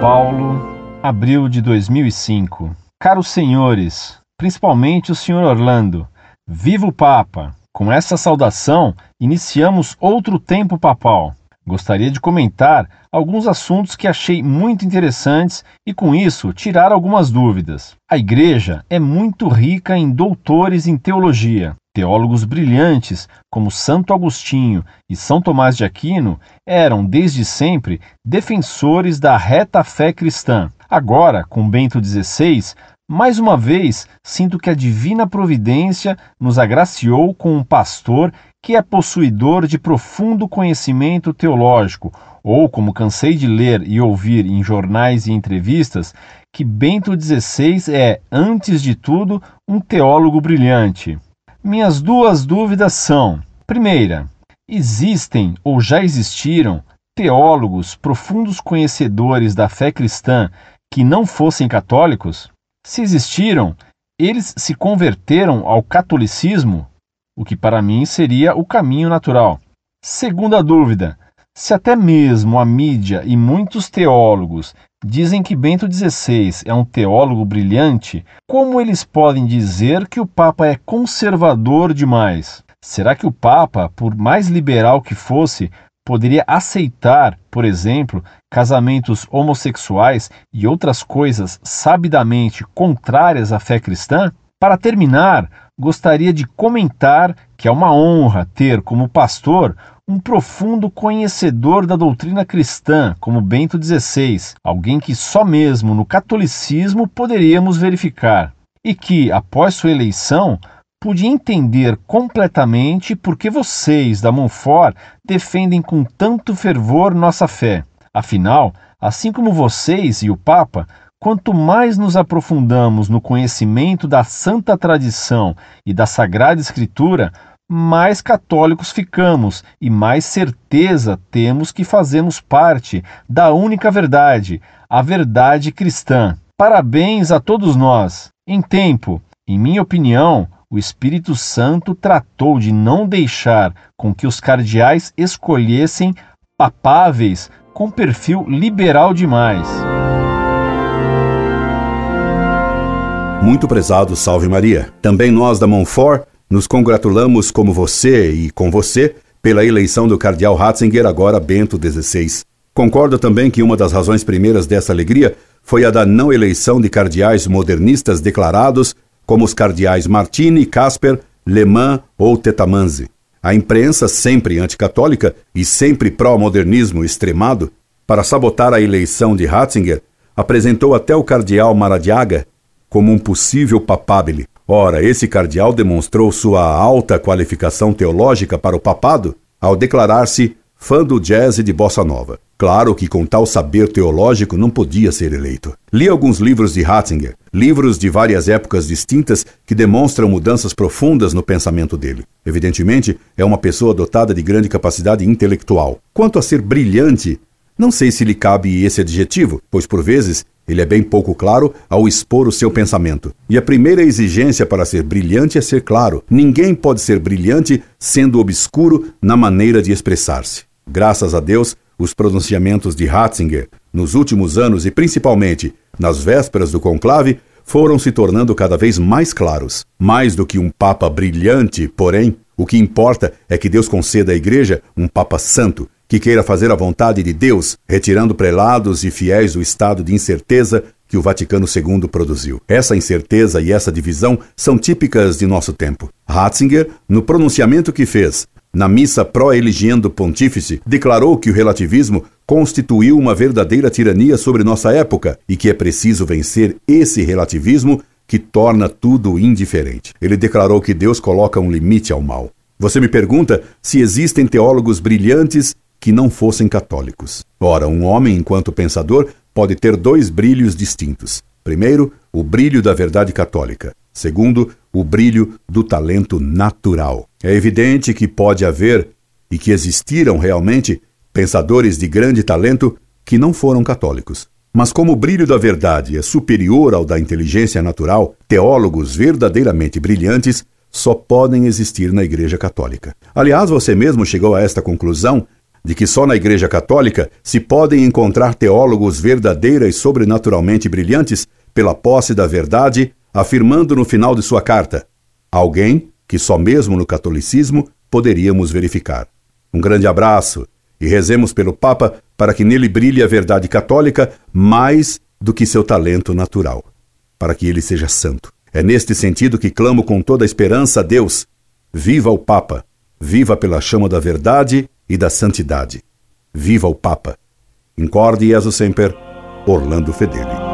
Paulo, abril de 2005. Caros senhores, principalmente o senhor Orlando, viva o Papa! Com essa saudação, iniciamos outro tempo papal. Gostaria de comentar alguns assuntos que achei muito interessantes e, com isso, tirar algumas dúvidas. A Igreja é muito rica em doutores em teologia. Teólogos brilhantes como Santo Agostinho e São Tomás de Aquino eram, desde sempre, defensores da reta fé cristã. Agora, com Bento XVI, mais uma vez sinto que a divina providência nos agraciou com um pastor que é possuidor de profundo conhecimento teológico, ou, como cansei de ler e ouvir em jornais e entrevistas, que Bento XVI é, antes de tudo, um teólogo brilhante. Minhas duas dúvidas são: primeira, existem ou já existiram teólogos profundos conhecedores da fé cristã que não fossem católicos? Se existiram, eles se converteram ao catolicismo? O que para mim seria o caminho natural. Segunda dúvida: se até mesmo a mídia e muitos teólogos dizem que Bento XVI é um teólogo brilhante, como eles podem dizer que o Papa é conservador demais? Será que o Papa, por mais liberal que fosse, poderia aceitar, por exemplo, casamentos homossexuais e outras coisas sabidamente contrárias à fé cristã? Para terminar, gostaria de comentar que é uma honra ter como pastor um profundo conhecedor da doutrina cristã, como Bento XVI, alguém que só mesmo no catolicismo poderíamos verificar, e que, após sua eleição, pude entender completamente por que vocês da Monfort defendem com tanto fervor nossa fé. Afinal, assim como vocês e o Papa, Quanto mais nos aprofundamos no conhecimento da santa tradição e da Sagrada Escritura, mais católicos ficamos e mais certeza temos que fazemos parte da única verdade, a verdade cristã. Parabéns a todos nós. Em tempo, em minha opinião, o Espírito Santo tratou de não deixar com que os cardeais escolhessem papáveis com perfil liberal demais. Muito prezado Salve Maria. Também nós da Monfort nos congratulamos como você e com você pela eleição do cardeal Ratzinger, agora Bento XVI. Concordo também que uma das razões primeiras dessa alegria foi a da não eleição de cardeais modernistas declarados como os cardeais Martini, Casper, Le Mans ou Tetamanzi. A imprensa, sempre anticatólica e sempre pró-modernismo extremado, para sabotar a eleição de Ratzinger, apresentou até o cardeal Maradiaga como um possível papábile. Ora, esse cardeal demonstrou sua alta qualificação teológica para o papado ao declarar-se fã do jazz e de bossa nova. Claro que com tal saber teológico não podia ser eleito. Li alguns livros de Ratzinger, livros de várias épocas distintas que demonstram mudanças profundas no pensamento dele. Evidentemente, é uma pessoa dotada de grande capacidade intelectual. Quanto a ser brilhante, não sei se lhe cabe esse adjetivo, pois por vezes ele é bem pouco claro ao expor o seu pensamento. E a primeira exigência para ser brilhante é ser claro. Ninguém pode ser brilhante sendo obscuro na maneira de expressar-se. Graças a Deus, os pronunciamentos de Ratzinger, nos últimos anos e principalmente nas vésperas do conclave, foram se tornando cada vez mais claros. Mais do que um Papa brilhante, porém, o que importa é que Deus conceda à Igreja um Papa santo, que queira fazer a vontade de Deus, retirando prelados e fiéis do estado de incerteza que o Vaticano II produziu. Essa incerteza e essa divisão são típicas de nosso tempo. Ratzinger, no pronunciamento que fez na missa pró-eligendo pontífice, declarou que o relativismo constituiu uma verdadeira tirania sobre nossa época e que é preciso vencer esse relativismo que torna tudo indiferente. Ele declarou que Deus coloca um limite ao mal. Você me pergunta se existem teólogos brilhantes que não fossem católicos. Ora, um homem, enquanto pensador, pode ter dois brilhos distintos. Primeiro, o brilho da verdade católica. Segundo, o brilho do talento natural. É evidente que pode haver, e que existiram realmente, pensadores de grande talento que não foram católicos. Mas como o brilho da verdade é superior ao da inteligência natural, teólogos verdadeiramente brilhantes só podem existir na Igreja Católica. Aliás, você mesmo chegou a esta conclusão de que só na Igreja Católica se podem encontrar teólogos verdadeira e sobrenaturalmente brilhantes pela posse da verdade, afirmando no final de sua carta: alguém que só mesmo no catolicismo poderíamos verificar. Um grande abraço e rezemos pelo Papa para que nele brilhe a verdade católica mais do que seu talento natural, para que ele seja santo. É neste sentido que clamo com toda a esperança a Deus: viva o Papa, viva pela chama da verdade e da santidade. Viva o Papa! Incorde Jesus Semper, Orlando Fedeli.